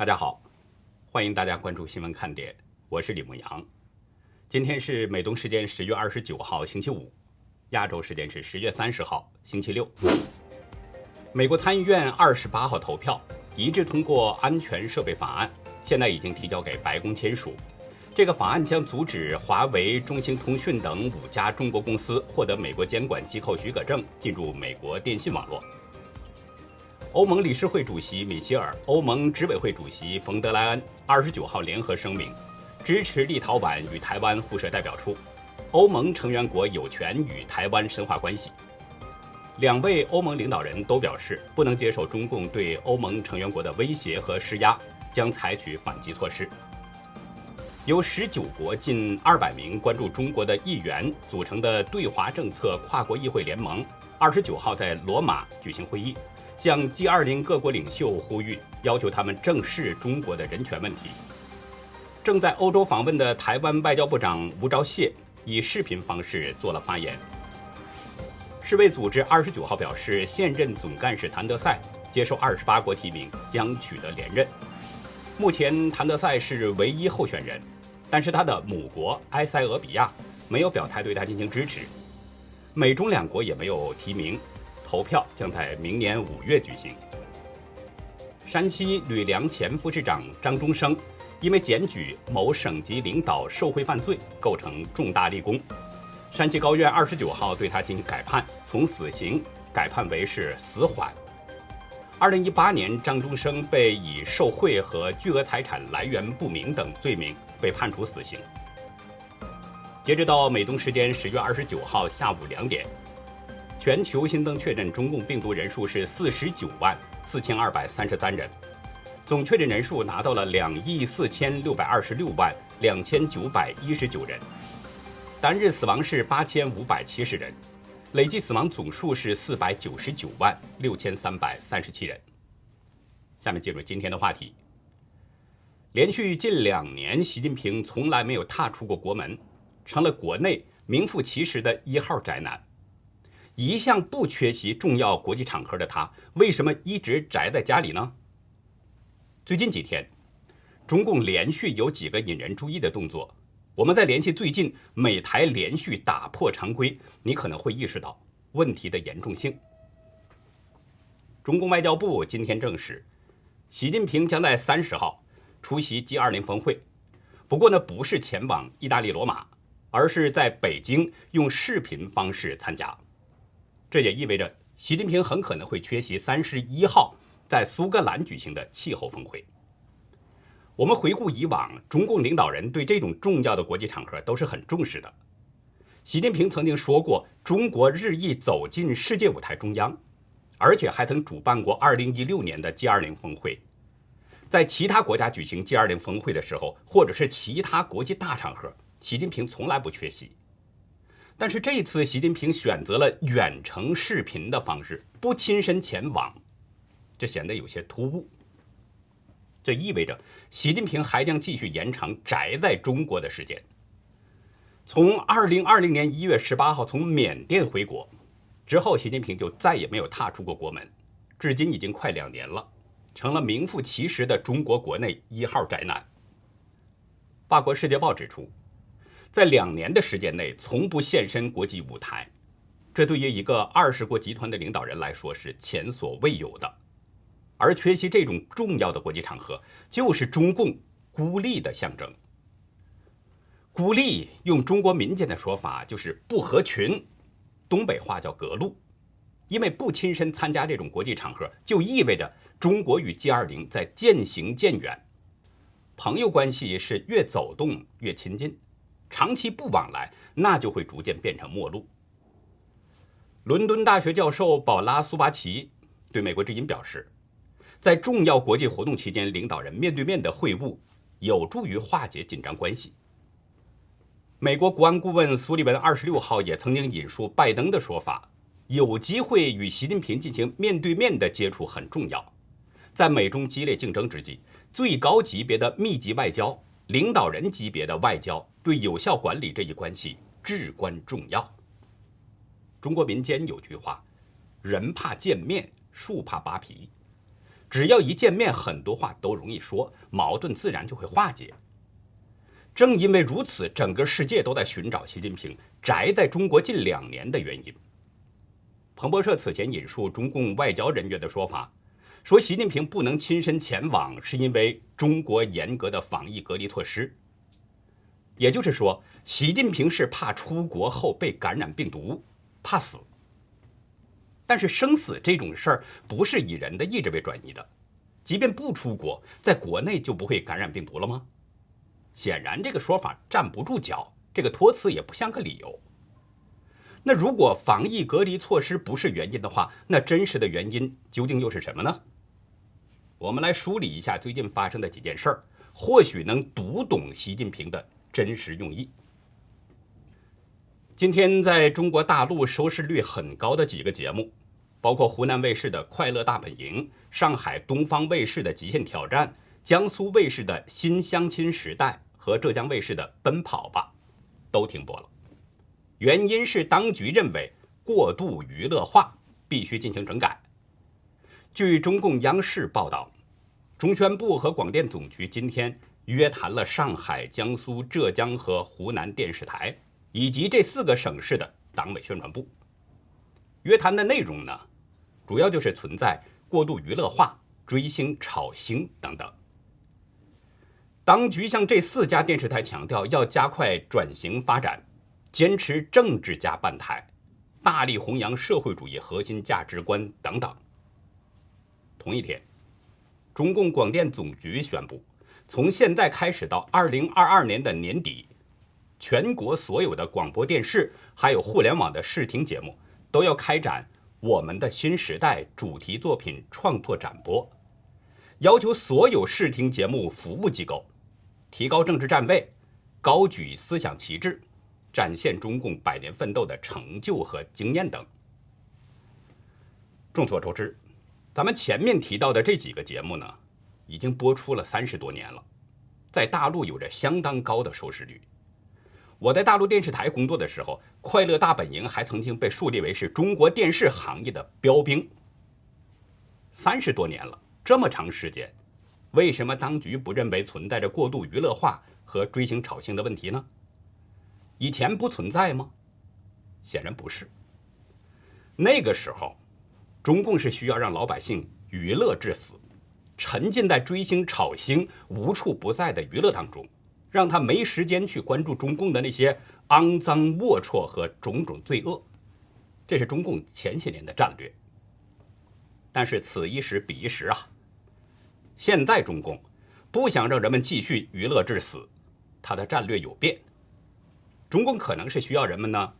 大家好，欢迎大家关注新闻看点，我是李牧阳。今天是美东时间十月二十九号星期五，亚洲时间是十月三十号星期六。美国参议院二十八号投票一致通过安全设备法案，现在已经提交给白宫签署。这个法案将阻止华为、中兴通讯等五家中国公司获得美国监管机构许可证，进入美国电信网络。欧盟理事会主席米歇尔、欧盟执委会主席冯德莱恩二十九号联合声明，支持立陶宛与台湾互设代表处。欧盟成员国有权与台湾深化关系。两位欧盟领导人都表示，不能接受中共对欧盟成员国的威胁和施压，将采取反击措施。由十九国近二百名关注中国的议员组成的对华政策跨国议会联盟，二十九号在罗马举行会议。向 G20 各国领袖呼吁，要求他们正视中国的人权问题。正在欧洲访问的台湾外交部长吴钊燮以视频方式做了发言。世卫组织二十九号表示，现任总干事谭德赛接受二十八国提名，将取得连任。目前，谭德赛是唯一候选人，但是他的母国埃塞俄比亚没有表态对他进行支持，美中两国也没有提名。投票将在明年五月举行。山西吕梁前副市长张中生因为检举某省级领导受贿犯罪，构成重大立功。山西高院二十九号对他进行改判，从死刑改判为是死缓。二零一八年，张中生被以受贿和巨额财产来源不明等罪名被判处死刑。截止到美东时间十月二十九号下午两点。全球新增确诊中共病毒人数是四十九万四千二百三十三人，总确诊人数达到了两亿四千六百二十六万两千九百一十九人，单日死亡是八千五百七十人，累计死亡总数是四百九十九万六千三百三十七人。下面进入今天的话题。连续近两年，习近平从来没有踏出过国门，成了国内名副其实的一号宅男。一向不缺席重要国际场合的他，为什么一直宅在家里呢？最近几天，中共连续有几个引人注意的动作。我们再联系最近美台连续打破常规，你可能会意识到问题的严重性。中共外交部今天证实，习近平将在三十号出席 G20 峰会，不过呢，不是前往意大利罗马，而是在北京用视频方式参加。这也意味着习近平很可能会缺席三十一号在苏格兰举行的气候峰会。我们回顾以往，中共领导人对这种重要的国际场合都是很重视的。习近平曾经说过，中国日益走进世界舞台中央，而且还曾主办过二零一六年的 G20 峰会。在其他国家举行 G20 峰会的时候，或者是其他国际大场合，习近平从来不缺席。但是这次，习近平选择了远程视频的方式，不亲身前往，这显得有些突兀。这意味着习近平还将继续延长宅在中国的时间。从二零二零年一月十八号从缅甸回国之后，习近平就再也没有踏出过国门，至今已经快两年了，成了名副其实的中国国内一号宅男。法国《世界报》指出。在两年的时间内，从不现身国际舞台，这对于一个二十国集团的领导人来说是前所未有的。而缺席这种重要的国际场合，就是中共孤立的象征。孤立，用中国民间的说法就是不合群，东北话叫隔路。因为不亲身参加这种国际场合，就意味着中国与 G20 在渐行渐远，朋友关系是越走动越亲近。长期不往来，那就会逐渐变成陌路。伦敦大学教授宝拉苏巴奇对美国之音表示，在重要国际活动期间，领导人面对面的会晤有助于化解紧张关系。美国国安顾问苏利文二十六号也曾经引述拜登的说法，有机会与习近平进行面对面的接触很重要。在美中激烈竞争之际，最高级别的密集外交。领导人级别的外交对有效管理这一关系至关重要。中国民间有句话：“人怕见面，树怕扒皮。”只要一见面，很多话都容易说，矛盾自然就会化解。正因为如此，整个世界都在寻找习近平宅在中国近两年的原因。彭博社此前引述中共外交人员的说法，说习近平不能亲身前往，是因为中国严格的防疫隔离措施。也就是说，习近平是怕出国后被感染病毒，怕死。但是生死这种事儿不是以人的意志为转移的，即便不出国，在国内就不会感染病毒了吗？显然，这个说法站不住脚，这个托词也不像个理由。那如果防疫隔离措施不是原因的话，那真实的原因究竟又是什么呢？我们来梳理一下最近发生的几件事儿，或许能读懂习近平的真实用意。今天在中国大陆收视率很高的几个节目，包括湖南卫视的《快乐大本营》、上海东方卫视的《极限挑战》。江苏卫视的新相亲时代和浙江卫视的奔跑吧，都停播了。原因是当局认为过度娱乐化，必须进行整改。据中共央视报道，中宣部和广电总局今天约谈了上海、江苏、浙江和湖南电视台以及这四个省市的党委宣传部。约谈的内容呢，主要就是存在过度娱乐化、追星、炒星等等。当局向这四家电视台强调，要加快转型发展，坚持政治加办台，大力弘扬社会主义核心价值观等等。同一天，中共广电总局宣布，从现在开始到二零二二年的年底，全国所有的广播电视还有互联网的视听节目都要开展我们的新时代主题作品创作展播，要求所有视听节目服务机构。提高政治站位，高举思想旗帜，展现中共百年奋斗的成就和经验等。众所周知，咱们前面提到的这几个节目呢，已经播出了三十多年了，在大陆有着相当高的收视率。我在大陆电视台工作的时候，《快乐大本营》还曾经被树立为是中国电视行业的标兵。三十多年了，这么长时间。为什么当局不认为存在着过度娱乐化和追星炒星的问题呢？以前不存在吗？显然不是。那个时候，中共是需要让老百姓娱乐致死，沉浸在追星炒星无处不在的娱乐当中，让他没时间去关注中共的那些肮脏龌龊和种种罪恶。这是中共前些年的战略。但是此一时彼一时啊。现在中共不想让人们继续娱乐致死，他的战略有变。中共可能是需要人们呢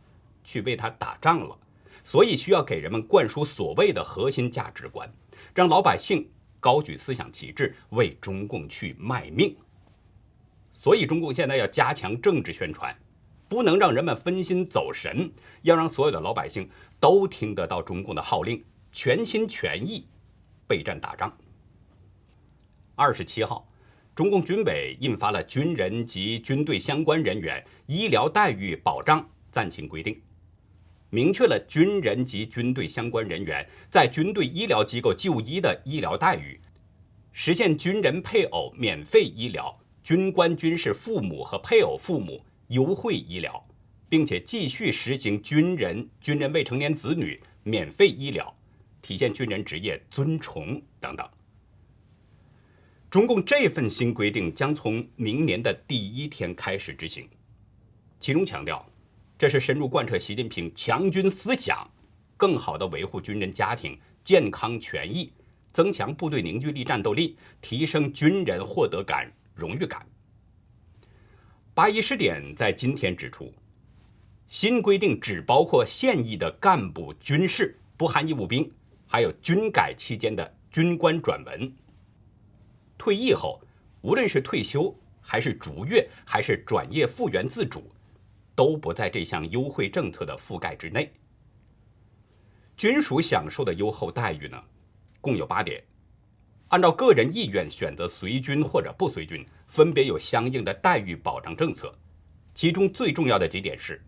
去为他打仗了，所以需要给人们灌输所谓的核心价值观，让老百姓高举思想旗帜为中共去卖命。所以中共现在要加强政治宣传，不能让人们分心走神，要让所有的老百姓都听得到中共的号令，全心全意备战打仗。二十七号，中共军委印发了《军人及军队相关人员医疗待遇保障暂行规定》，明确了军人及军队相关人员在军队医疗机构就医的医疗待遇，实现军人配偶免费医疗，军官军事父母和配偶父母优惠医疗，并且继续实行军人、军人未成年子女免费医疗，体现军人职业尊崇等等。中共这份新规定将从明年的第一天开始执行，其中强调，这是深入贯彻习近平强军思想，更好地维护军人家庭健康权益，增强部队凝聚力、战斗力，提升军人获得感、荣誉感。八一试点在今天指出，新规定只包括现役的干部军士，不含义务兵，还有军改期间的军官转文。退役后，无论是退休还是逐月还是转业复员自主，都不在这项优惠政策的覆盖之内。军属享受的优厚待遇呢，共有八点，按照个人意愿选择随军或者不随军，分别有相应的待遇保障政策。其中最重要的几点是：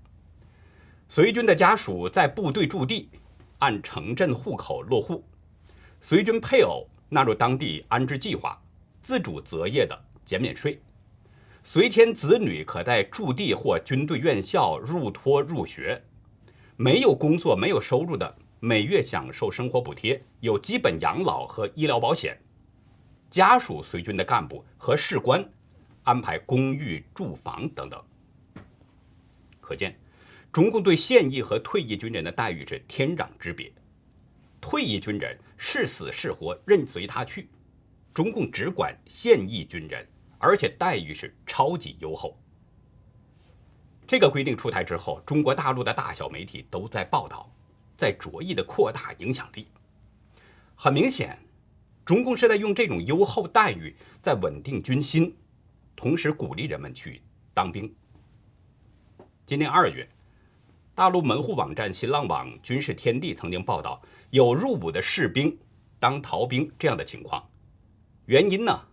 随军的家属在部队驻地按城镇户口落户，随军配偶。纳入当地安置计划、自主择业的减免税，随迁子女可在驻地或军队院校入托入学，没有工作、没有收入的每月享受生活补贴，有基本养老和医疗保险。家属随军的干部和士官安排公寓住房等等。可见，中共对现役和退役军人的待遇是天壤之别。退役军人是死是活任随他去，中共只管现役军人，而且待遇是超级优厚。这个规定出台之后，中国大陆的大小媒体都在报道，在着意的扩大影响力。很明显。中共是在用这种优厚待遇在稳定军心，同时鼓励人们去当兵。今年二月，大陆门户网站新浪网军事天地曾经报道有入伍的士兵当逃兵这样的情况，原因呢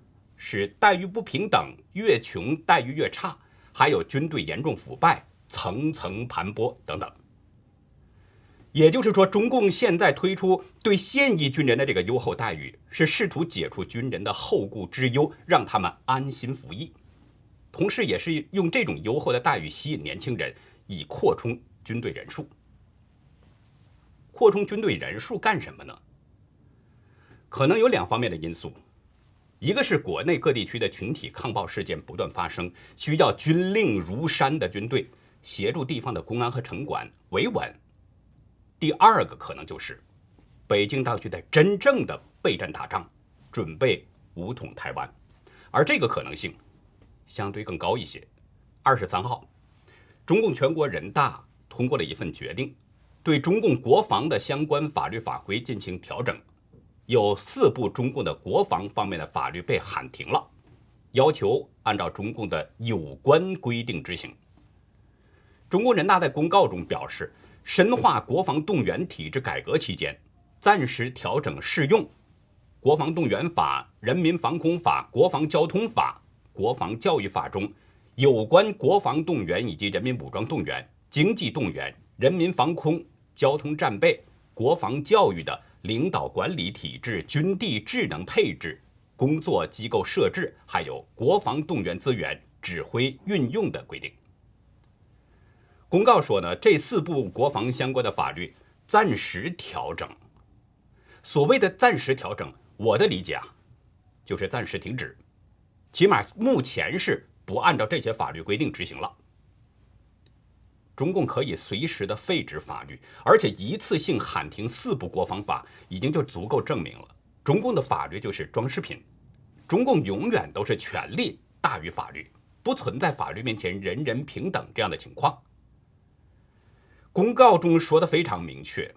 是待遇不平等，越穷待遇越差，还有军队严重腐败、层层盘剥等等。也就是说，中共现在推出对现役军人的这个优厚待遇，是试图解除军人的后顾之忧，让他们安心服役，同时也是用这种优厚的待遇吸引年轻人，以扩充军队人数。扩充军队人数干什么呢？可能有两方面的因素，一个是国内各地区的群体抗暴事件不断发生，需要军令如山的军队协助地方的公安和城管维稳。第二个可能就是，北京当局在真正的备战打仗，准备武统台湾，而这个可能性相对更高一些。二十三号，中共全国人大通过了一份决定，对中共国防的相关法律法规进行调整，有四部中共的国防方面的法律被喊停了，要求按照中共的有关规定执行。中共人大在公告中表示。深化国防动员体制改革期间，暂时调整适用《国防动员法》《人民防空法》《国防交通法》《国防教育法》中有关国防动员以及人民武装动员、经济动员、人民防空、交通战备、国防教育的领导管理体制、军地智能配置、工作机构设置，还有国防动员资源指挥运用的规定。公告说呢，这四部国防相关的法律暂时调整。所谓的暂时调整，我的理解啊，就是暂时停止，起码目前是不按照这些法律规定执行了。中共可以随时的废止法律，而且一次性喊停四部国防法，已经就足够证明了中共的法律就是装饰品。中共永远都是权力大于法律，不存在法律面前人人平等这样的情况。公告中说的非常明确，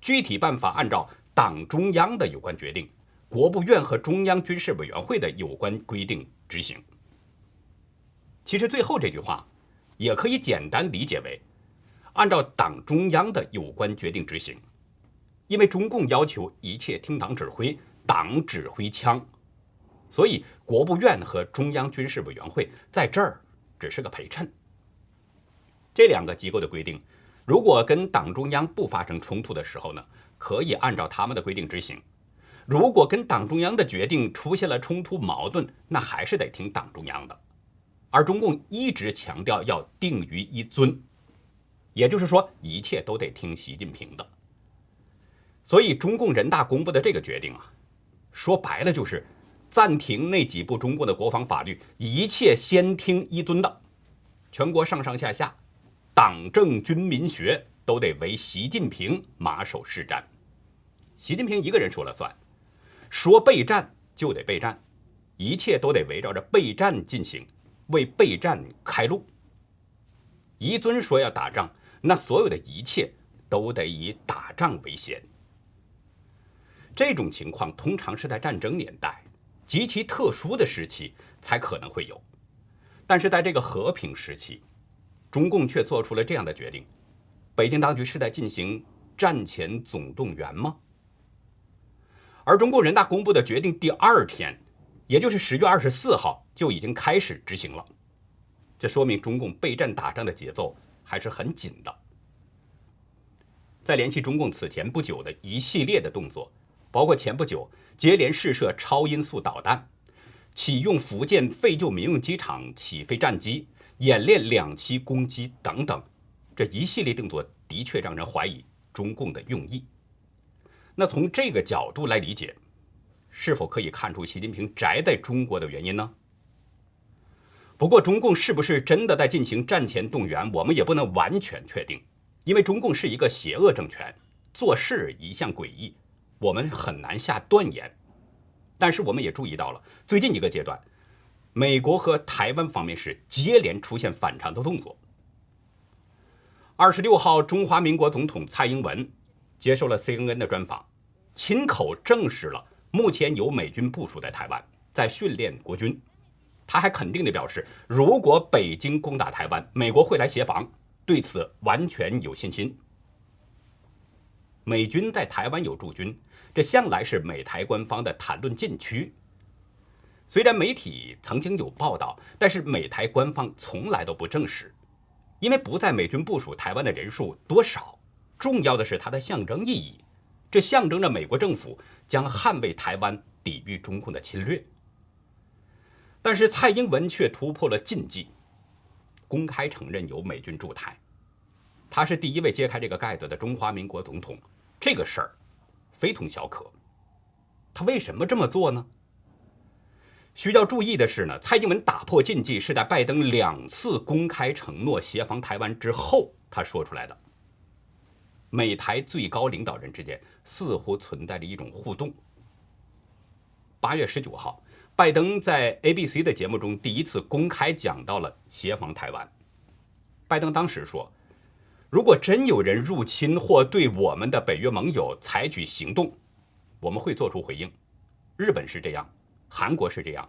具体办法按照党中央的有关决定、国务院和中央军事委员会的有关规定执行。其实最后这句话也可以简单理解为，按照党中央的有关决定执行，因为中共要求一切听党指挥，党指挥枪，所以国务院和中央军事委员会在这儿只是个陪衬。这两个机构的规定。如果跟党中央不发生冲突的时候呢，可以按照他们的规定执行；如果跟党中央的决定出现了冲突矛盾，那还是得听党中央的。而中共一直强调要定于一尊，也就是说一切都得听习近平的。所以中共人大公布的这个决定啊，说白了就是暂停那几部中共的国防法律，一切先听一尊的，全国上上下下。党政军民学都得为习近平马首是瞻，习近平一个人说了算，说备战就得备战，一切都得围绕着备战进行，为备战开路。一尊说要打仗，那所有的一切都得以打仗为先。这种情况通常是在战争年代极其特殊的时期才可能会有，但是在这个和平时期。中共却做出了这样的决定，北京当局是在进行战前总动员吗？而中共人大公布的决定第二天，也就是十月二十四号就已经开始执行了，这说明中共备战打仗的节奏还是很紧的。再联系中共此前不久的一系列的动作，包括前不久接连试射超音速导弹，启用福建废旧民用机场起飞战机，演练两栖攻击等等，这一系列动作的确让人怀疑中共的用意。那从这个角度来理解，是否可以看出习近平宅在中国的原因呢？不过，中共是不是真的在进行战前动员，我们也不能完全确定，因为中共是一个邪恶政权，做事一向诡异，我们很难下断言。但是，我们也注意到了最近一个阶段，美国和台湾方面是接连出现反常的动作。二十六号，中华民国总统蔡英文接受了 CNN 的专访，亲口证实了目前有美军部署在台湾，在训练国军。他还肯定地表示，如果北京攻打台湾，美国会来协防，对此完全有信心。美军在台湾有驻军，这向来是美台官方的谈论禁区。虽然媒体曾经有报道，但是美台官方从来都不证实，因为不在美军部署台湾的人数多少，重要的是它的象征意义，这象征着美国政府将捍卫台湾，抵御中共的侵略。但是蔡英文却突破了禁忌，公开承认有美军驻台，他是第一位揭开这个盖子的中华民国总统，这个事儿非同小可。他为什么这么做呢？需要注意的是呢，蔡英文打破禁忌是在拜登两次公开承诺协防台湾之后他说出来的。美台最高领导人之间似乎存在着一种互动。八月十九号。拜登在 ABC 的节目中第一次公开讲到了协防台湾。拜登当时说：“如果真有人入侵或对我们的北约盟友采取行动，我们会做出回应。日本是这样，韩国是这样，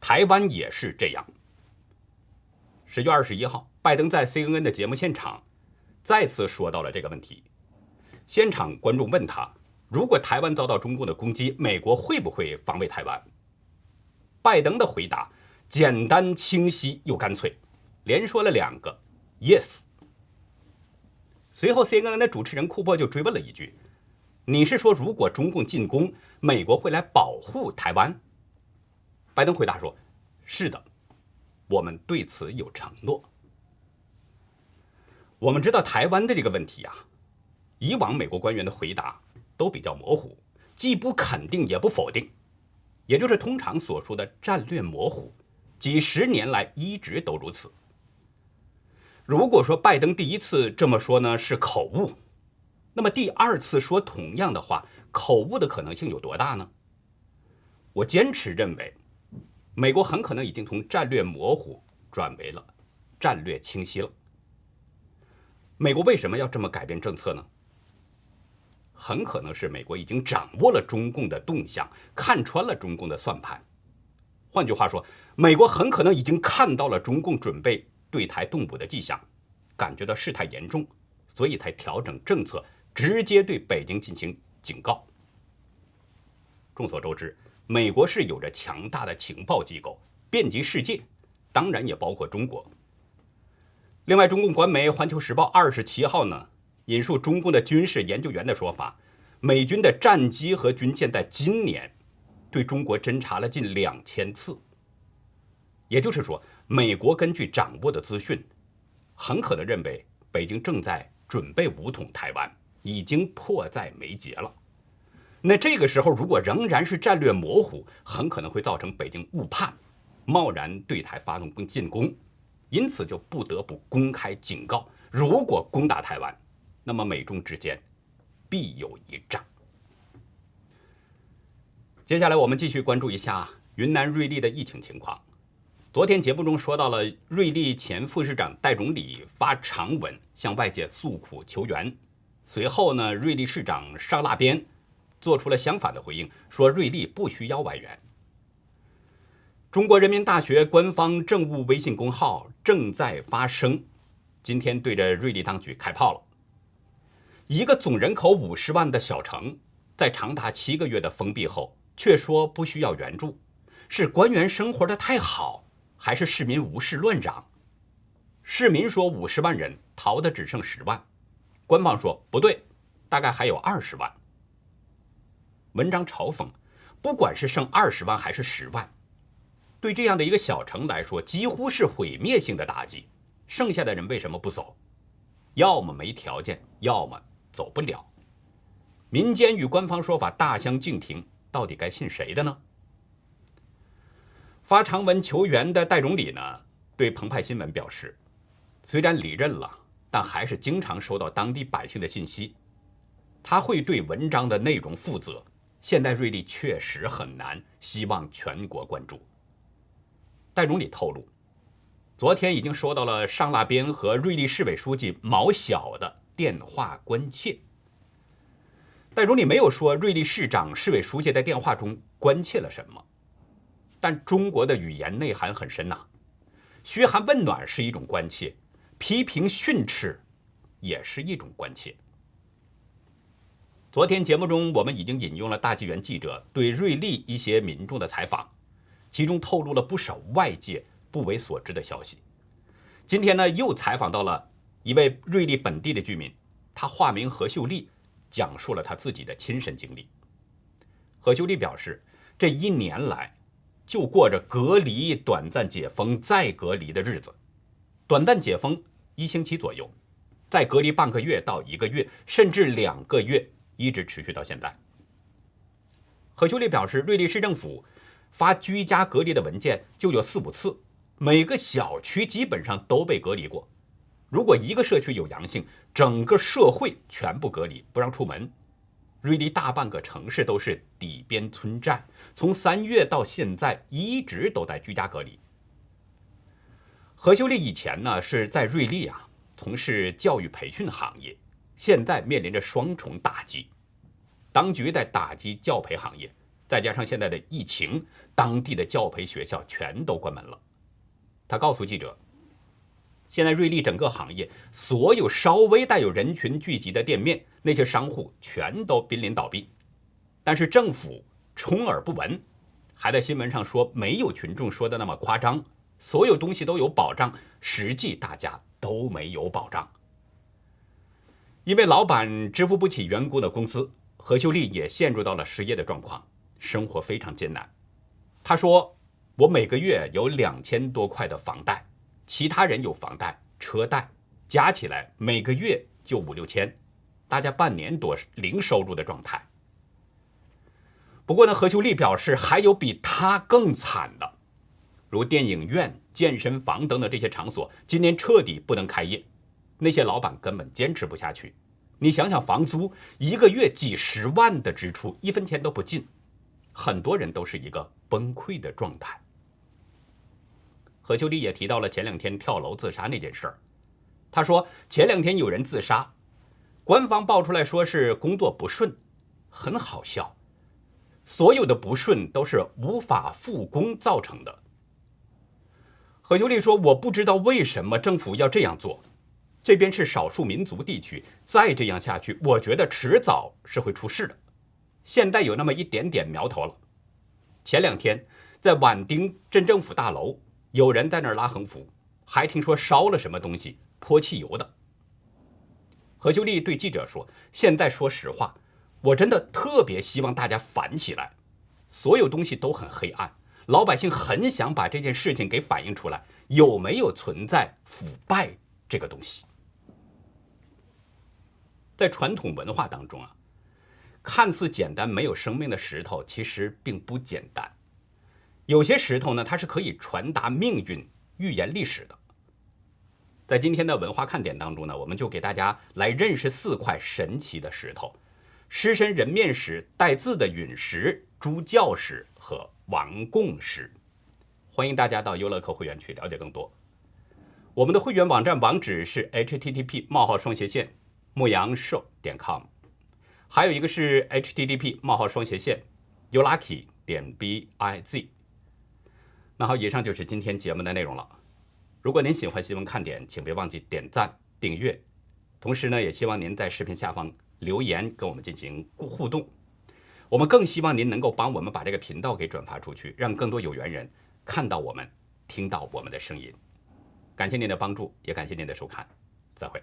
台湾也是这样。”十月二十一号，拜登在 CNN 的节目现场再次说到了这个问题。现场观众问他：“如果台湾遭到中共的攻击，美国会不会防卫台湾？”拜登的回答简单清晰又干脆，连说了两个 “yes”。随后，CNN 的主持人库珀就追问了一句：“你是说，如果中共进攻，美国会来保护台湾？”拜登回答说：“是的，我们对此有承诺。”我们知道台湾的这个问题啊，以往美国官员的回答都比较模糊，既不肯定也不否定。也就是通常所说的战略模糊，几十年来一直都如此。如果说拜登第一次这么说呢是口误，那么第二次说同样的话，口误的可能性有多大呢？我坚持认为，美国很可能已经从战略模糊转为了战略清晰了。美国为什么要这么改变政策呢？很可能是美国已经掌握了中共的动向，看穿了中共的算盘。换句话说，美国很可能已经看到了中共准备对台动武的迹象，感觉到事态严重，所以才调整政策，直接对北京进行警告。众所周知，美国是有着强大的情报机构，遍及世界，当然也包括中国。另外，中共官媒《环球时报》二十七号呢？引述中共的军事研究员的说法，美军的战机和军舰在今年对中国侦察了近两千次。也就是说，美国根据掌握的资讯，很可能认为北京正在准备武统台湾，已经迫在眉睫了。那这个时候，如果仍然是战略模糊，很可能会造成北京误判，贸然对台发动进攻，因此就不得不公开警告：如果攻打台湾。那么美中之间必有一战。接下来我们继续关注一下云南瑞丽的疫情情况。昨天节目中说到了瑞丽前副市长戴荣礼发长文向外界诉苦求援，随后呢，瑞丽市长尚腊边做出了相反的回应，说瑞丽不需要外援。中国人民大学官方政务微信公号正在发声，今天对着瑞丽当局开炮了。一个总人口五十万的小城，在长达七个月的封闭后，却说不需要援助，是官员生活的太好，还是市民无事乱嚷？市民说五十万人逃的只剩十万，官方说不对，大概还有二十万。文章嘲讽，不管是剩二十万还是十万，对这样的一个小城来说，几乎是毁灭性的打击。剩下的人为什么不走？要么没条件，要么走不了。民间与官方说法大相径庭，到底该信谁的呢？发长文求援的戴荣礼呢，对澎湃新闻表示，虽然离任了，但还是经常收到当地百姓的信息，他会对文章的内容负责。现在瑞丽确实很难，希望全国关注。戴荣礼透露，昨天已经收到了上腊边和瑞丽市委书记毛晓的电话关切。但如你没有说瑞丽市长、市委书记在电话中关切了什么。但中国的语言内涵很深呐，嘘寒问暖是一种关切，批评训斥也是一种关切。昨天节目中，我们已经引用了大纪元记者对瑞丽一些民众的采访，其中透露了不少外界不为所知的消息。今天呢，又采访到了一位瑞丽本地的居民，他化名何秀丽，讲述了他自己的亲身经历。何秀丽表示，这一年来。就过着隔离、短暂解封、再隔离的日子，短暂解封一星期左右，再隔离半个月到一个月，甚至两个月，一直持续到现在。何秀丽表示，瑞丽市政府发居家隔离的文件就有四五次，每个小区基本上都被隔离过。如果一个社区有阳性，整个社会全部隔离，不让出门。瑞丽大半个城市都是底边村寨，从三月到现在一直都在居家隔离。何秀丽以前呢是在瑞丽啊从事教育培训行业，现在面临着双重打击，当局在打击教培行业，再加上现在的疫情，当地的教培学校全都关门了。他告诉记者。现在瑞丽整个行业，所有稍微带有人群聚集的店面，那些商户全都濒临倒闭。但是政府充耳不闻，还在新闻上说没有群众说的那么夸张，所有东西都有保障，实际大家都没有保障。因为老板支付不起员工的工资，何秀丽也陷入到了失业的状况，生活非常艰难。她说：“我每个月有两千多块的房贷。”其他人有房贷、车贷，加起来每个月就五六千，大家半年多零收入的状态。不过呢，何秀丽表示，还有比他更惨的，如电影院、健身房等等这些场所，今年彻底不能开业，那些老板根本坚持不下去。你想想，房租一个月几十万的支出，一分钱都不进，很多人都是一个崩溃的状态。何秀丽也提到了前两天跳楼自杀那件事儿。他说，前两天有人自杀，官方爆出来说是工作不顺，很好笑。所有的不顺都是无法复工造成的。何秀丽说：“我不知道为什么政府要这样做，这边是少数民族地区，再这样下去，我觉得迟早是会出事的。现在有那么一点点苗头了。前两天在宛丁镇政府大楼。”有人在那儿拉横幅，还听说烧了什么东西，泼汽油的。何秀丽对记者说：“现在说实话，我真的特别希望大家反起来，所有东西都很黑暗，老百姓很想把这件事情给反映出来，有没有存在腐败这个东西？在传统文化当中啊，看似简单没有生命的石头，其实并不简单。”有些石头呢，它是可以传达命运、预言历史的。在今天的文化看点当中呢，我们就给大家来认识四块神奇的石头：狮身人面石、带字的陨石、猪教石和王贡石。欢迎大家到优乐客会员去了解更多。我们的会员网站网址是 http: 冒号双斜线牧羊兽点 com，还有一个是 http: 冒号双斜线 youlucky 点 biz。那好，以上就是今天节目的内容了。如果您喜欢新闻看点，请别忘记点赞、订阅。同时呢，也希望您在视频下方留言跟我们进行互动。我们更希望您能够帮我们把这个频道给转发出去，让更多有缘人看到我们、听到我们的声音。感谢您的帮助，也感谢您的收看。再会。